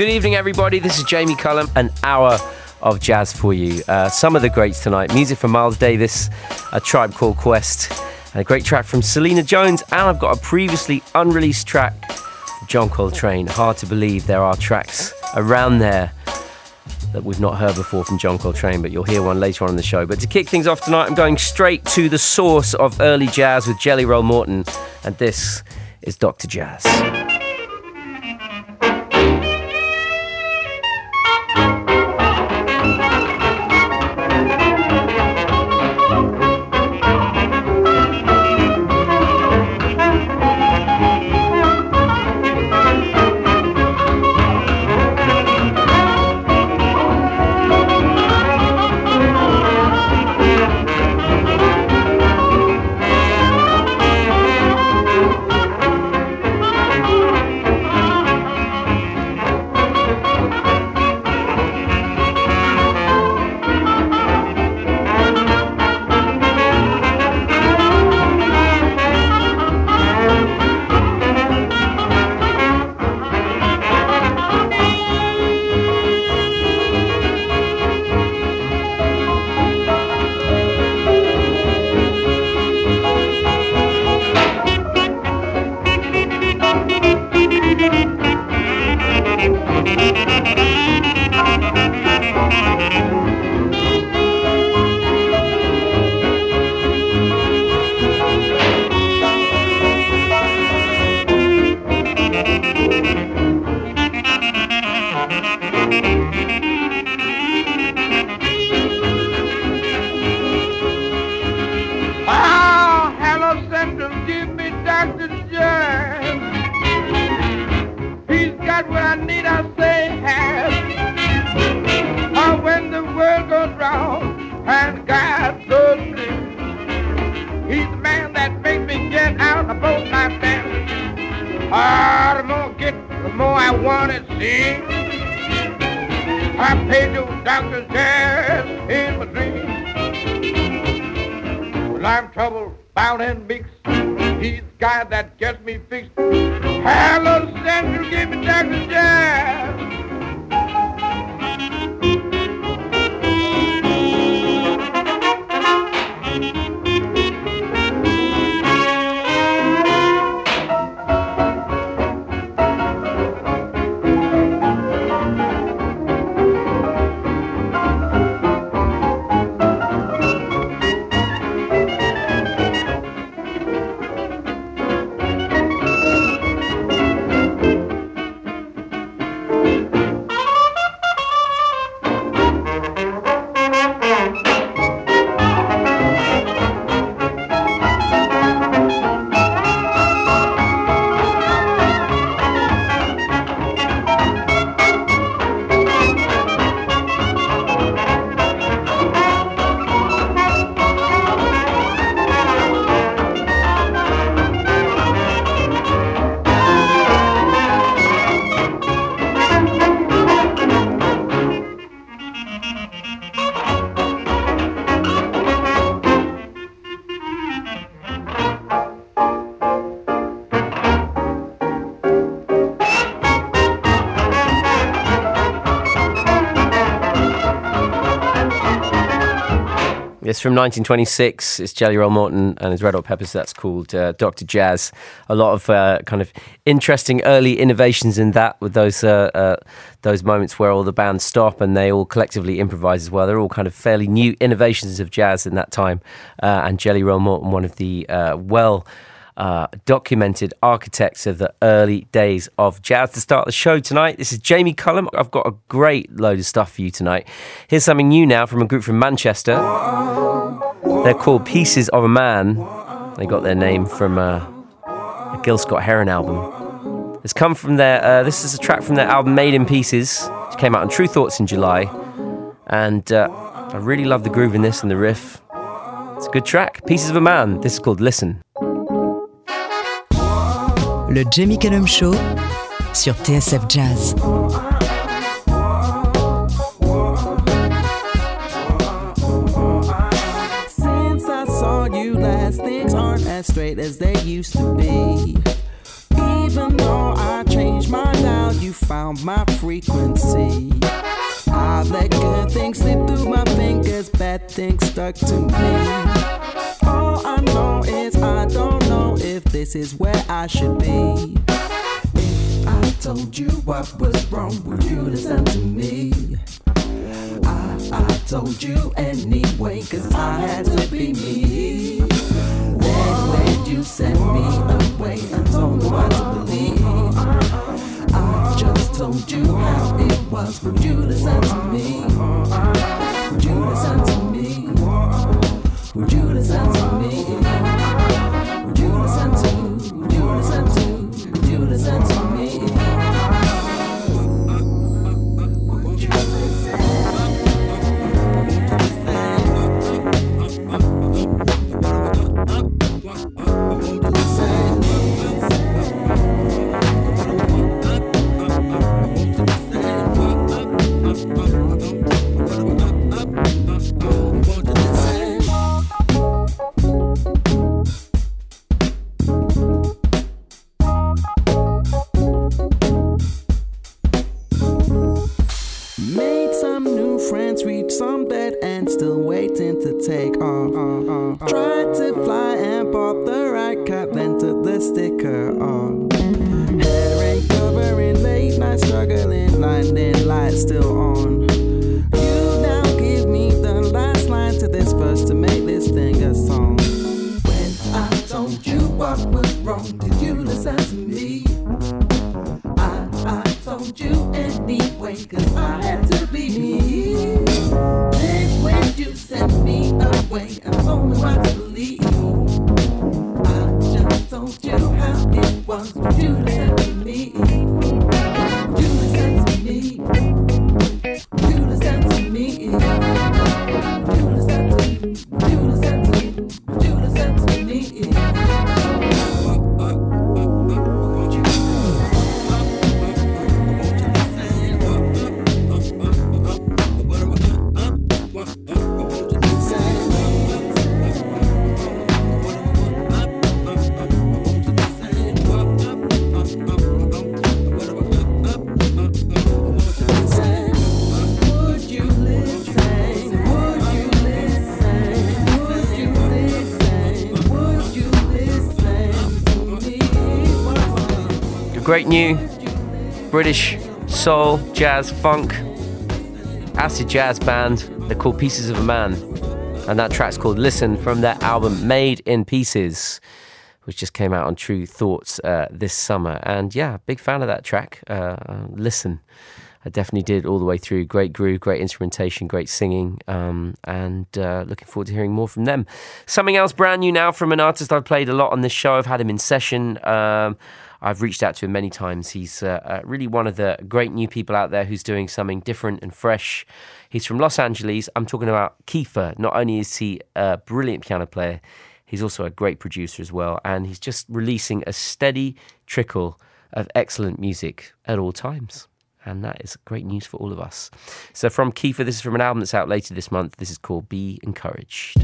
Good evening, everybody. This is Jamie Cullum, an hour of jazz for you. Uh, some of the greats tonight music from Miles Davis, A Tribe Called Quest, and a great track from Selena Jones. And I've got a previously unreleased track John Coltrane. Hard to believe there are tracks around there that we've not heard before from John Coltrane, but you'll hear one later on in the show. But to kick things off tonight, I'm going straight to the source of early jazz with Jelly Roll Morton, and this is Dr. Jazz. From 1926. It's Jelly Roll Morton and his Red Hot Peppers. That's called uh, Dr. Jazz. A lot of uh, kind of interesting early innovations in that, with those uh, uh, those moments where all the bands stop and they all collectively improvise as well. They're all kind of fairly new innovations of jazz in that time. Uh, and Jelly Roll Morton, one of the uh, well uh, documented architects of the early days of jazz. To start the show tonight, this is Jamie Cullum. I've got a great load of stuff for you tonight. Here's something new now from a group from Manchester. They're called Pieces of a Man. They got their name from uh, a Gil Scott Heron album. It's come from their. Uh, this is a track from their album Made in Pieces, which came out on True Thoughts in July, and uh, I really love the groove in this and the riff. It's a good track. Pieces of a Man. This is called Listen. Le Jamie Cullum Show sur TSF Jazz. Since I saw you last, things aren't as straight as they used to be. Even though I changed my dial, you found my frequency. I let good things slip through my fingers, bad things stuck to me. All I know is if this is where I should be. If I told you what was wrong, would you listen to me? I, I told you anyway, cause I had to be me. Then when you sent me away and told me what to believe, I just told you how it was. Would you listen to me? Would you listen to me? Would you listen to me? Listen to? You listen to? You listen to what was wrong, did you listen to me? I, I told you anyway, cause I had to be me. Then when you sent me away and told me what to believe, I just told you how it was. Would you listen to me? Great new British soul, jazz, funk, acid jazz band. They're called Pieces of a Man. And that track's called Listen from their album Made in Pieces, which just came out on True Thoughts uh, this summer. And yeah, big fan of that track. Uh, Listen. I definitely did all the way through. Great groove, great instrumentation, great singing, um, and uh, looking forward to hearing more from them. Something else brand new now from an artist I've played a lot on this show. I've had him in session. Um, I've reached out to him many times. He's uh, uh, really one of the great new people out there who's doing something different and fresh. He's from Los Angeles. I'm talking about Kiefer. Not only is he a brilliant piano player, he's also a great producer as well. And he's just releasing a steady trickle of excellent music at all times. And that is great news for all of us. So, from Kiefer, this is from an album that's out later this month. This is called Be Encouraged.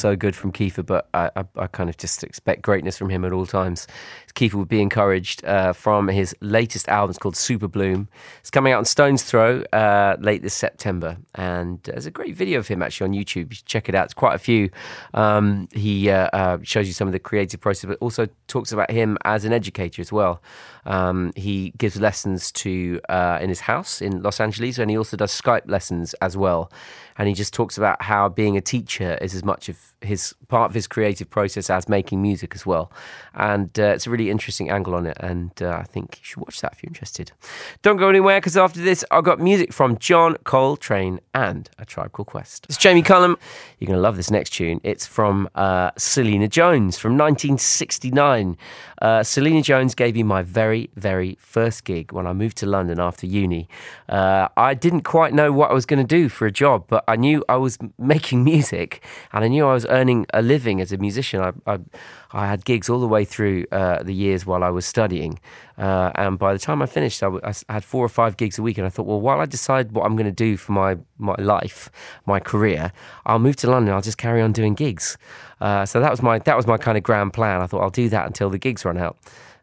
So good from Kiefer, but I, I, I, kind of just expect greatness from him at all times. Kiefer would be encouraged uh, from his latest album. It's called Super Bloom. It's coming out on Stone's Throw uh, late this September, and there's a great video of him actually on YouTube. You should check it out. It's quite a few. Um, he uh, uh shows you some of the creative process, but also talks about him as an educator as well. Um, he gives lessons to uh, in his house in Los Angeles, and he also does Skype lessons as well and he just talks about how being a teacher is as much of his part of his creative process as making music as well. And uh, it's a really interesting angle on it, and uh, I think you should watch that if you're interested. Don't go anywhere because after this, I've got music from John Coltrane and A Tribe Called Quest. It's Jamie Cullum. You're going to love this next tune. It's from uh, Selena Jones from 1969. Uh, Selena Jones gave me my very, very first gig when I moved to London after uni. Uh, I didn't quite know what I was going to do for a job, but I knew I was making music and I knew I was earning a living as a musician. I, I, I had gigs all the way through uh, the years while I was studying. Uh, and by the time I finished, I, w- I had four or five gigs a week. And I thought, well, while I decide what I'm going to do for my, my life, my career, I'll move to London. I'll just carry on doing gigs. Uh, so that was my that was my kind of grand plan. I thought I'll do that until the gigs run out.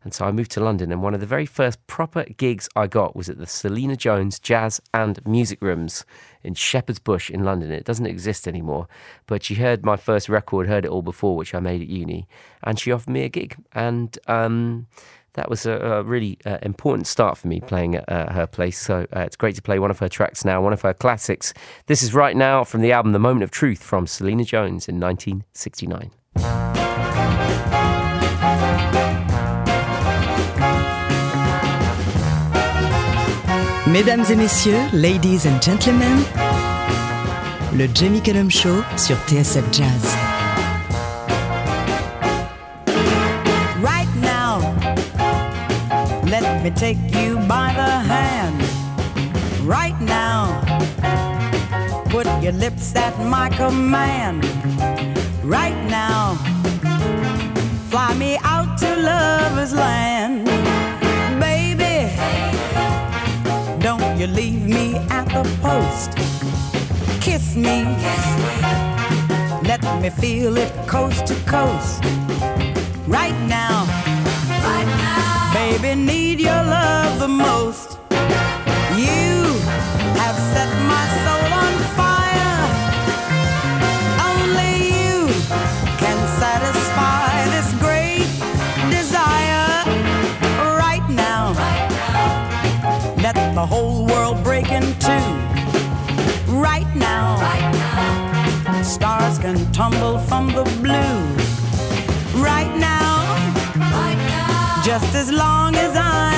And so I moved to London, and one of the very first proper gigs I got was at the Selena Jones Jazz and Music Rooms in Shepherd's Bush in London. It doesn't exist anymore, but she heard my first record, heard it all before, which I made at uni, and she offered me a gig. And um, that was a, a really uh, important start for me playing at uh, her place. So uh, it's great to play one of her tracks now, one of her classics. This is right now from the album The Moment of Truth from Selena Jones in 1969. Mesdames et messieurs, ladies and gentlemen, le Jamie Cullum Show sur TSF Jazz. Right now, let me take you by the hand. Right now, put your lips at my command. Right now, fly me out to lover's land. You leave me at the post. Kiss me, let me feel it coast to coast. Right now, right now, baby, need your love the most. You have set my soul on fire. Only you can satisfy this great desire. Right now, let the whole stars can tumble from the blue. Right now, right now. just as long as I'm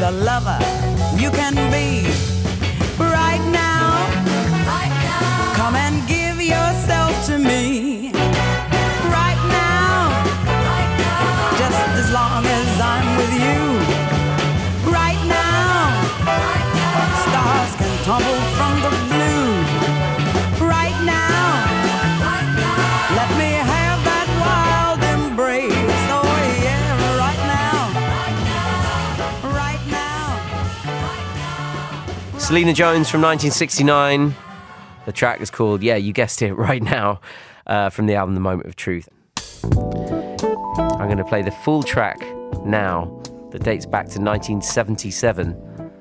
the lover you can be right now. Right now. Come and give yourself to me right now. Right now. Just as long as I'm with you right now. Right now. Stars can tumble from the Selena Jones from 1969. The track is called, yeah, you guessed it right now, uh, from the album The Moment of Truth. I'm going to play the full track now that dates back to 1977.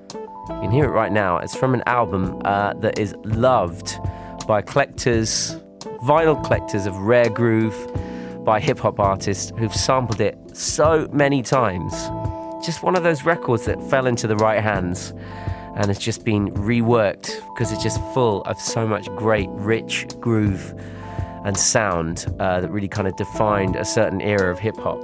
You can hear it right now. It's from an album uh, that is loved by collectors, vinyl collectors of rare groove, by hip hop artists who've sampled it so many times. Just one of those records that fell into the right hands and has just been reworked because it's just full of so much great, rich groove and sound uh, that really kind of defined a certain era of hip hop.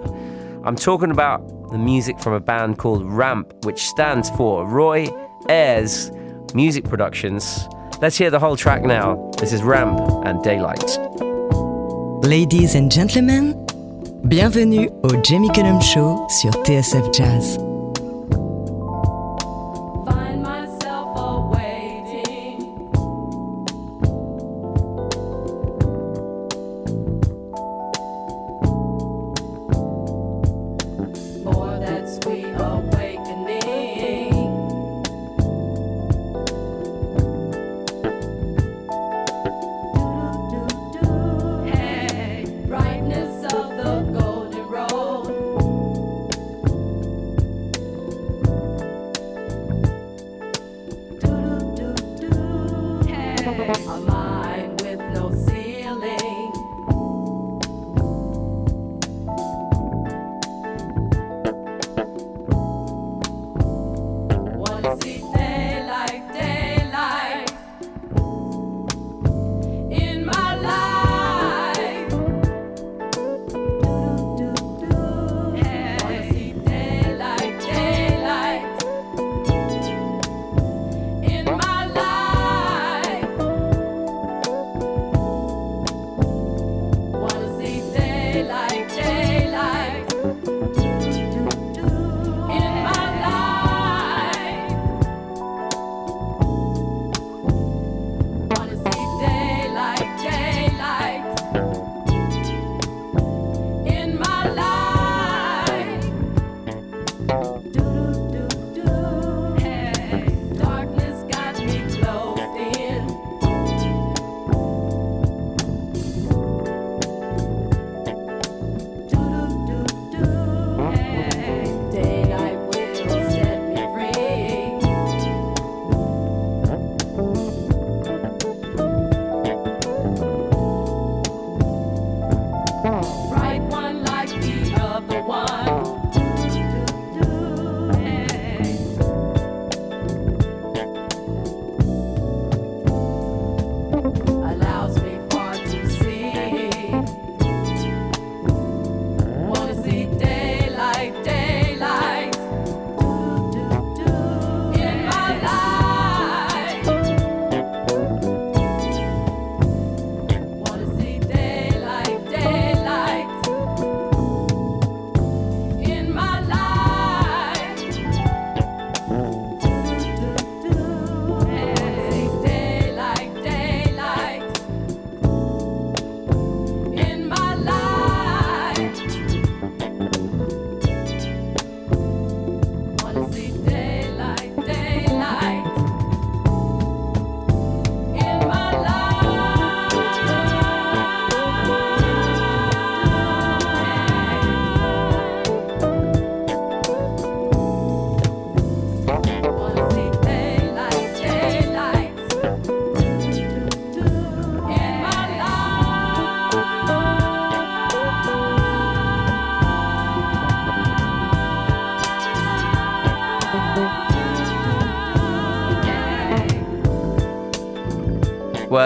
I'm talking about the music from a band called Ramp, which stands for Roy Ayers Music Productions. Let's hear the whole track now. This is Ramp and Daylight. Ladies and gentlemen, bienvenue au Jamie Cullum Show sur TSF Jazz.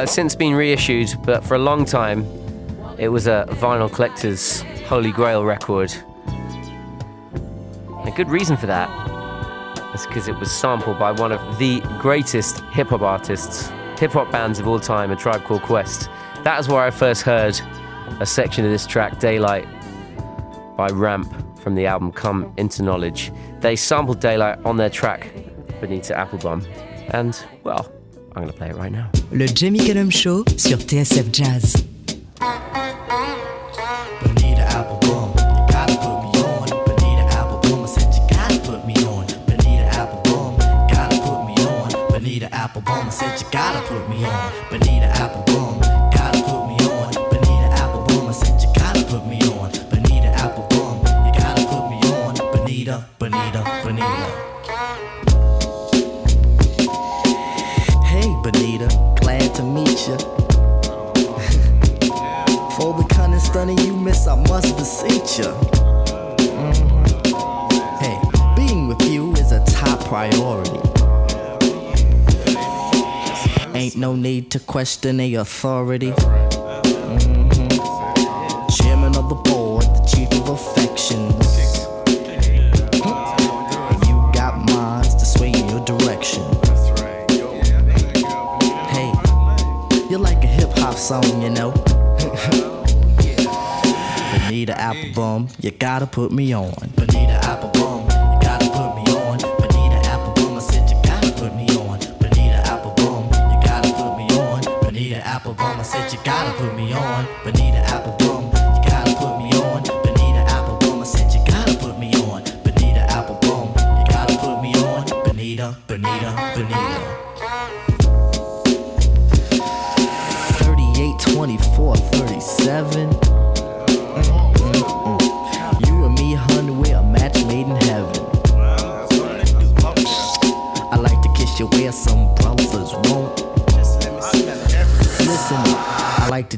It's since been reissued, but for a long time, it was a vinyl collector's holy grail record. A good reason for that is because it was sampled by one of the greatest hip hop artists, hip hop bands of all time, A Tribe Called Quest. That is where I first heard a section of this track, Daylight, by Ramp from the album Come Into Knowledge. They sampled Daylight on their track, Bonita Applebum. And, well, I'm going to play it right now. Le Jamie Cullum Show sur TSF Jazz. Bonita Applebum, you gotta put me on. Bonita Applebum, I said you gotta put me on. Need to question a authority. Mhm. Chairman of the board, the chief of affections. You got minds to sway in your direction. Hey, you're like a hip hop song, you know. Bonita Applebum, you gotta put me on. Bonita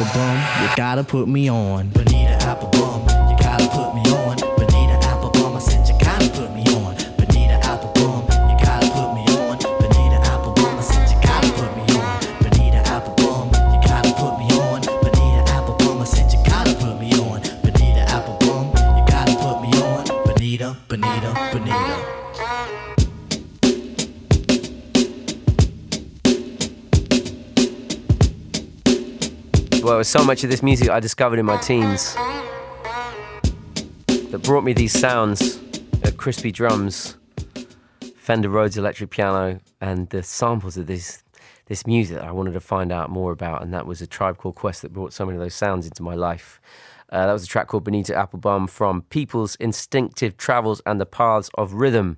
Applebum, you gotta put me on. With so much of this music I discovered in my teens that brought me these sounds crispy drums, Fender Rhodes electric piano, and the samples of this this music I wanted to find out more about. And that was a Tribe Called Quest that brought so many of those sounds into my life. Uh, that was a track called Bonita Applebum from People's Instinctive Travels and the Paths of Rhythm,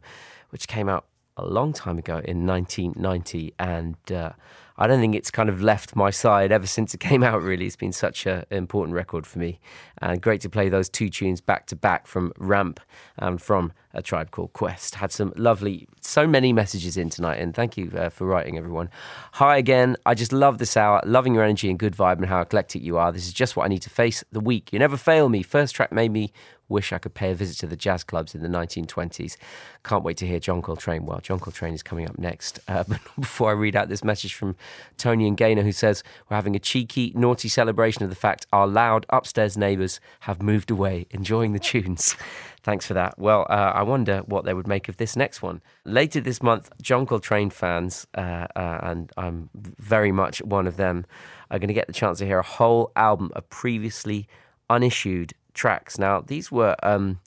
which came out a long time ago in 1990. And uh, I don't think it's kind of left my side ever since it came out, really. It's been such an important record for me. And great to play those two tunes back to back from Ramp and from A Tribe Called Quest. Had some lovely, so many messages in tonight, and thank you uh, for writing, everyone. Hi again. I just love this hour, loving your energy and good vibe and how eclectic you are. This is just what I need to face the week. You never fail me. First track made me wish I could pay a visit to the jazz clubs in the 1920s. Can't wait to hear John Coltrane. Well, John Coltrane is coming up next. Uh, but before I read out this message from Tony and Gaynor, who says, We're having a cheeky, naughty celebration of the fact our loud upstairs neighbours have moved away, enjoying the tunes. Thanks for that. Well, uh, I wonder what they would make of this next one. Later this month, John Coltrane fans, uh, uh, and I'm very much one of them, are going to get the chance to hear a whole album of previously unissued tracks. Now, these were um,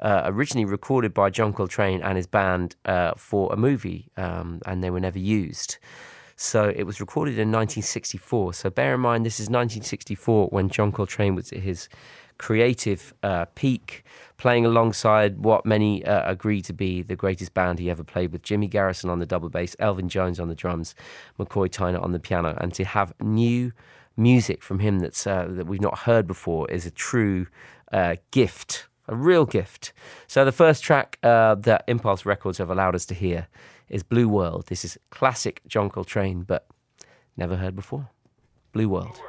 uh, originally recorded by John Coltrane and his band uh, for a movie, um, and they were never used. So it was recorded in 1964. So bear in mind, this is 1964 when John Coltrane was at his creative uh, peak, playing alongside what many uh, agree to be the greatest band he ever played with Jimmy Garrison on the double bass, Elvin Jones on the drums, McCoy Tyner on the piano, and to have new music from him that's uh, that we've not heard before is a true uh, gift, a real gift. So the first track uh, that Impulse Records have allowed us to hear is Blue World. This is classic John Coltrane, but never heard before. Blue World.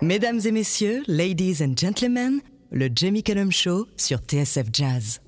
Mesdames et messieurs, ladies and gentlemen, le Jamie Cullum Show sur TSF Jazz.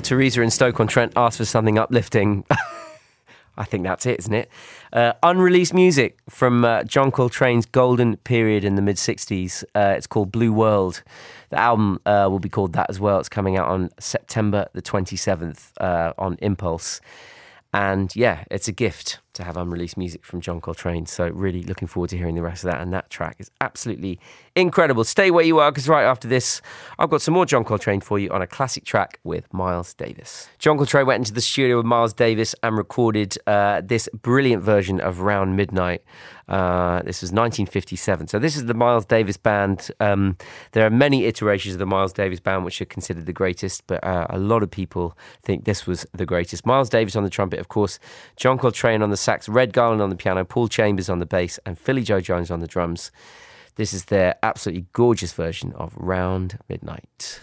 Well, Teresa in Stoke on Trent asked for something uplifting. I think that's it, isn't it? Uh, unreleased music from uh, John Coltrane's golden period in the mid 60s. Uh, it's called Blue World. The album uh, will be called that as well. It's coming out on September the 27th uh, on Impulse. And yeah, it's a gift to have unreleased music from John Coltrane. So, really looking forward to hearing the rest of that. And that track is absolutely incredible. Stay where you are because right after this, I've got some more John Coltrane for you on a classic track with Miles Davis. John Coltrane went into the studio with Miles Davis and recorded uh, this brilliant version of Round Midnight. Uh, this was 1957. So, this is the Miles Davis band. Um, there are many iterations of the Miles Davis band which are considered the greatest, but uh, a lot of people think this was the greatest. Miles Davis on the trumpet, of course, John Coltrane on the sax, Red Garland on the piano, Paul Chambers on the bass, and Philly Joe Jones on the drums. This is their absolutely gorgeous version of Round Midnight.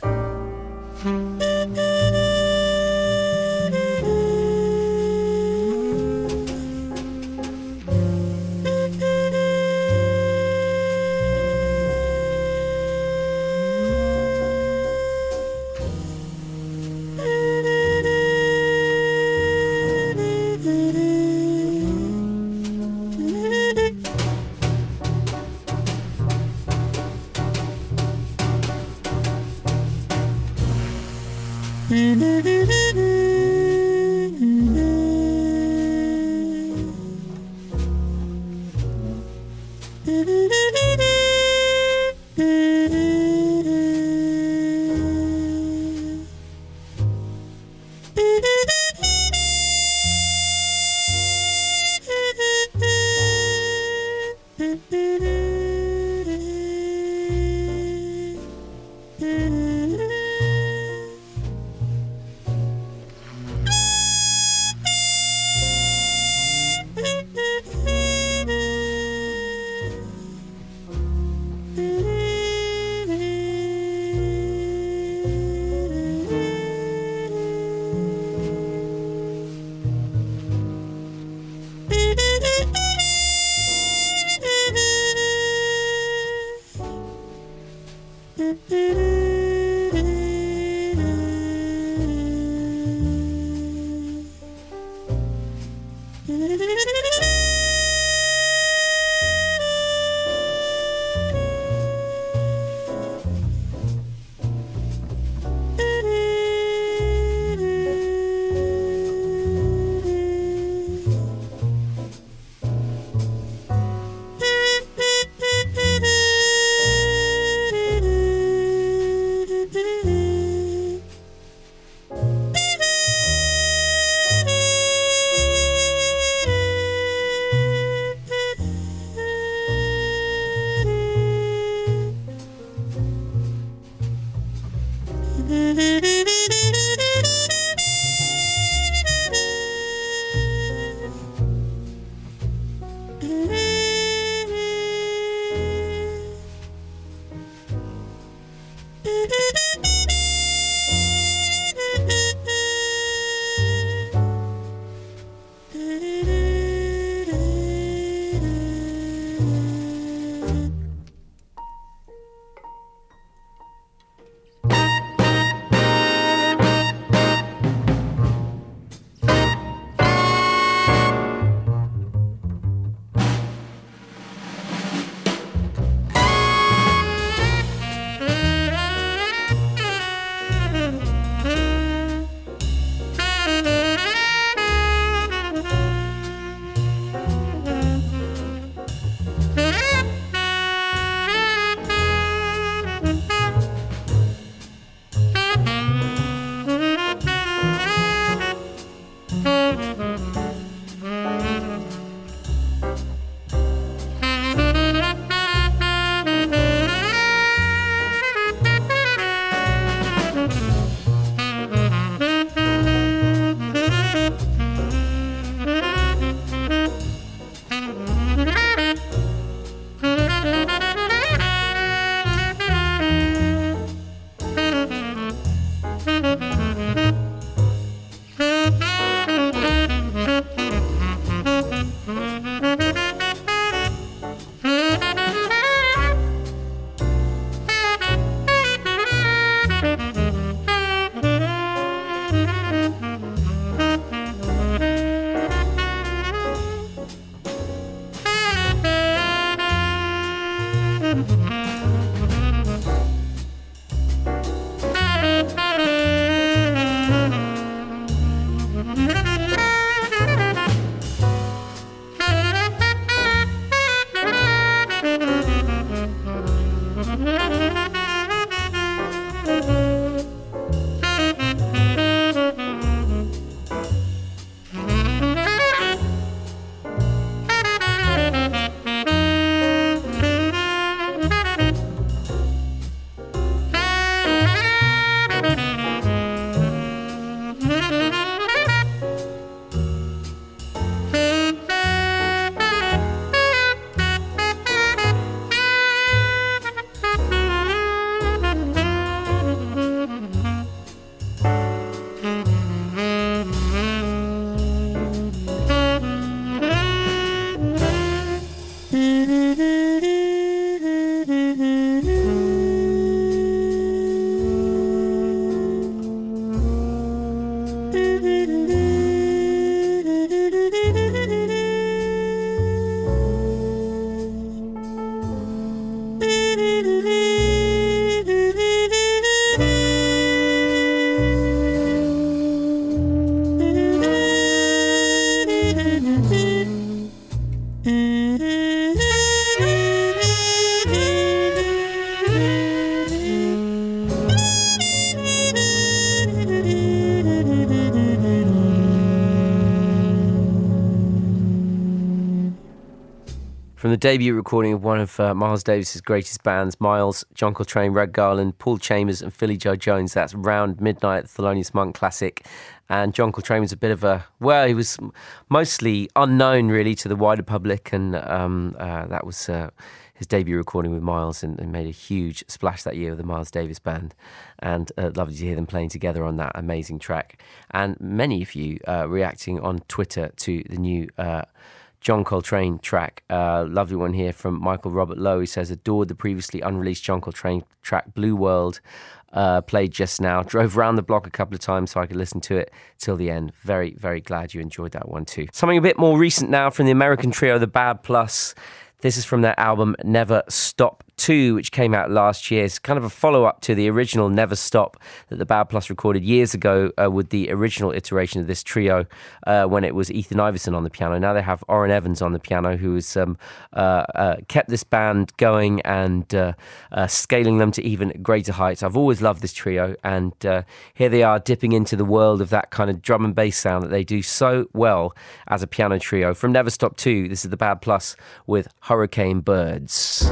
From the debut recording of one of uh, Miles Davis's greatest bands, Miles, John Coltrane, Red Garland, Paul Chambers, and Philly Joe Jones. That's Round Midnight, the Thelonious Monk classic. And John Coltrane was a bit of a, well, he was mostly unknown really to the wider public, and um, uh, that was uh, his debut recording with Miles and, and, made a huge splash that year with the Miles Davis Band. And uh, lovely to hear them playing together on that amazing track. And many of you uh, reacting on Twitter to the new. Uh, John Coltrane track. Uh, lovely one here from Michael Robert Lowe. He says, adored the previously unreleased John Coltrane track Blue World. Uh, played just now. Drove around the block a couple of times so I could listen to it till the end. Very, very glad you enjoyed that one too. Something a bit more recent now from the American trio, The Bad Plus. This is from their album Never Stop 2, which came out last year. It's kind of a follow up to the original Never Stop that the Bad Plus recorded years ago uh, with the original iteration of this trio uh, when it was Ethan Iverson on the piano. Now they have Orrin Evans on the piano, who has um, uh, uh kept this band going and uh, scaling them to even greater heights. I've always loved this trio, and here they are dipping into the world of that kind of drum and bass sound that they do so well as a piano trio. From Never Stop 2, this is the Bad Plus with Hurricane Birds.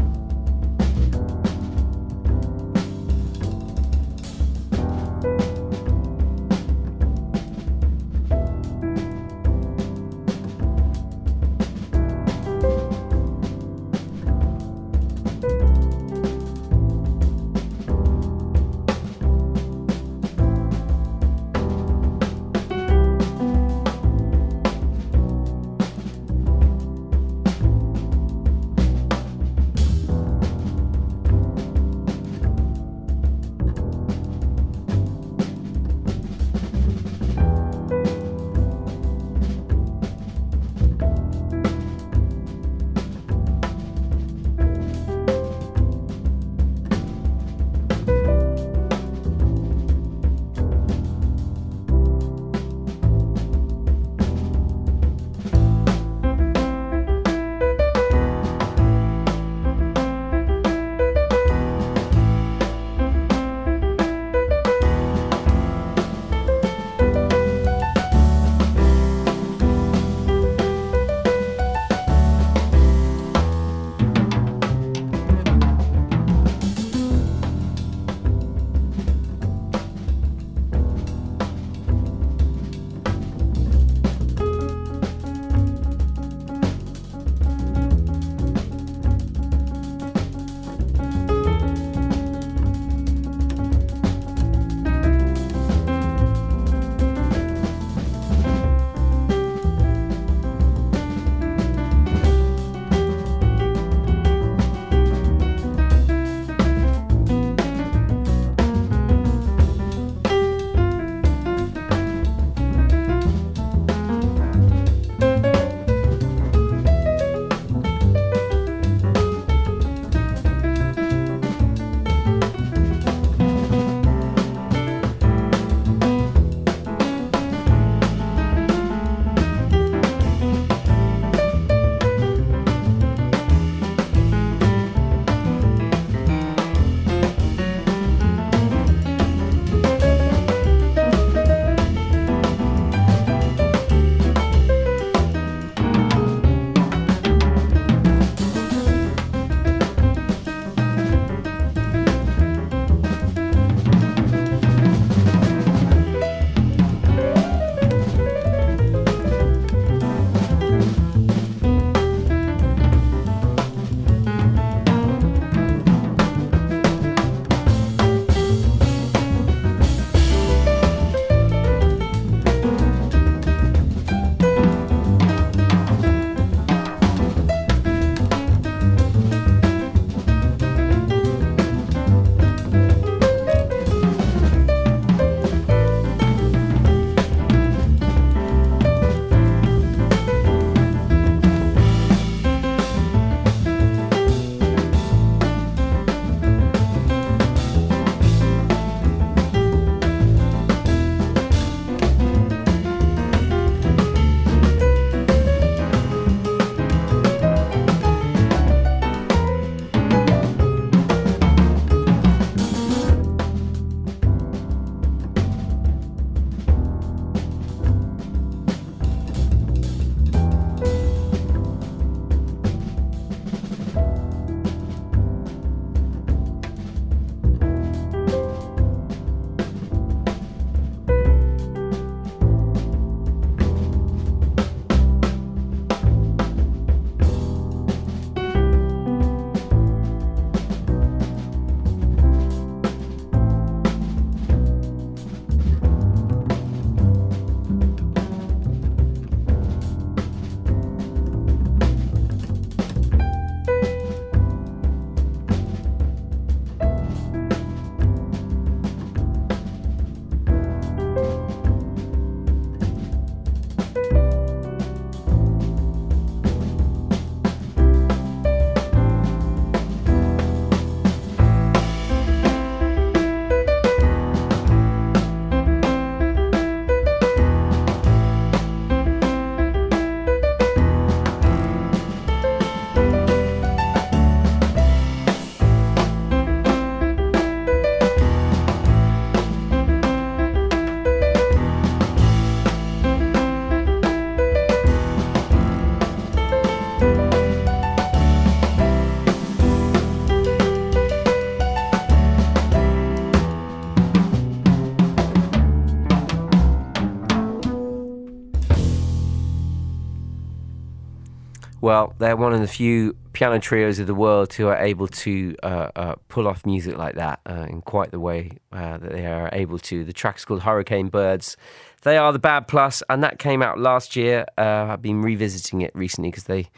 Well, they're one of the few piano trios of the world who are able to uh, uh, pull off music like that uh, in quite the way uh, that they are able to. The track's called Hurricane Birds. They are the Bad Plus, and that came out last year. Uh, I've been revisiting it recently because they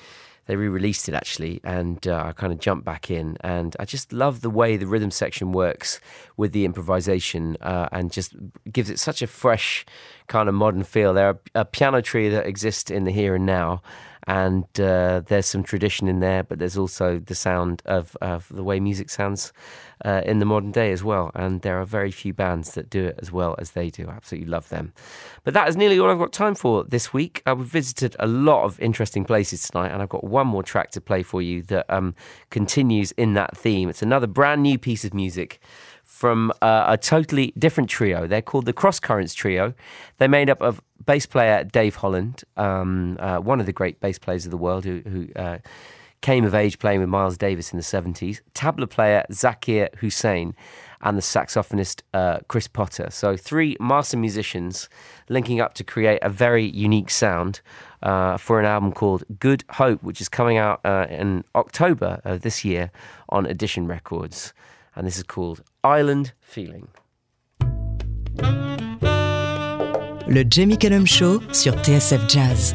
they re-released it actually, and uh, I kind of jumped back in, and I just love the way the rhythm section works with the improvisation, uh, and just gives it such a fresh kind of modern feel. They're a, a piano trio that exists in the here and now, and uh, there's some tradition in there, but there's also the sound of, of the way music sounds uh, in the modern day as well. And there are very few bands that do it as well as they do. I absolutely love them. But that is nearly all I've got time for this week. I've visited a lot of interesting places tonight, and I've got one more track to play for you that um, continues in that theme. It's another brand new piece of music from uh, a totally different trio. They're called the Cross Currents Trio. They're made up of bass player Dave Holland, um, uh, one of the great bass players of the world who, who uh, came of age playing with Miles Davis in the 70s, tabla player Zakir Hussain, and the saxophonist uh, Chris Potter. So, three master musicians linking up to create a very unique sound uh, for an album called Good Hope, which is coming out uh, in October of this year on Edition Records. And this is called Island Feeling. Le Jamie Cullum Show sur TSF Jazz.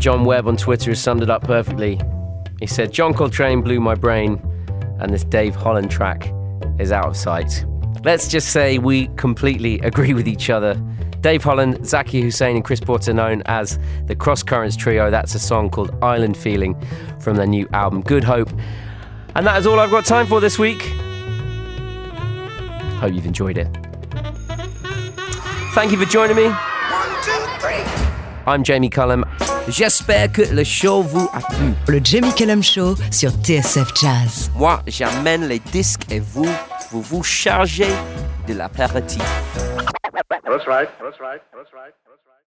John Webb on Twitter has summed it up perfectly. He said, John Coltrane blew my brain, and this Dave Holland track is out of sight. Let's just say we completely agree with each other. Dave Holland, Zakir Hussain, and Chris Potter, known as the Cross Currents Trio. That's a song called Island Feeling from their new album, Good Hope. And that is all I've got time for this week. Hope you've enjoyed it. Thank you for joining me. One, two, three. I'm Jamie Cullum. J'espère que le show vous a plu. Le Jamie Cullum Show sur TSF Jazz. Moi, j'amène les disques et vous, vous vous chargez de l'apéritif. That's right. That's right. That's right. That's right.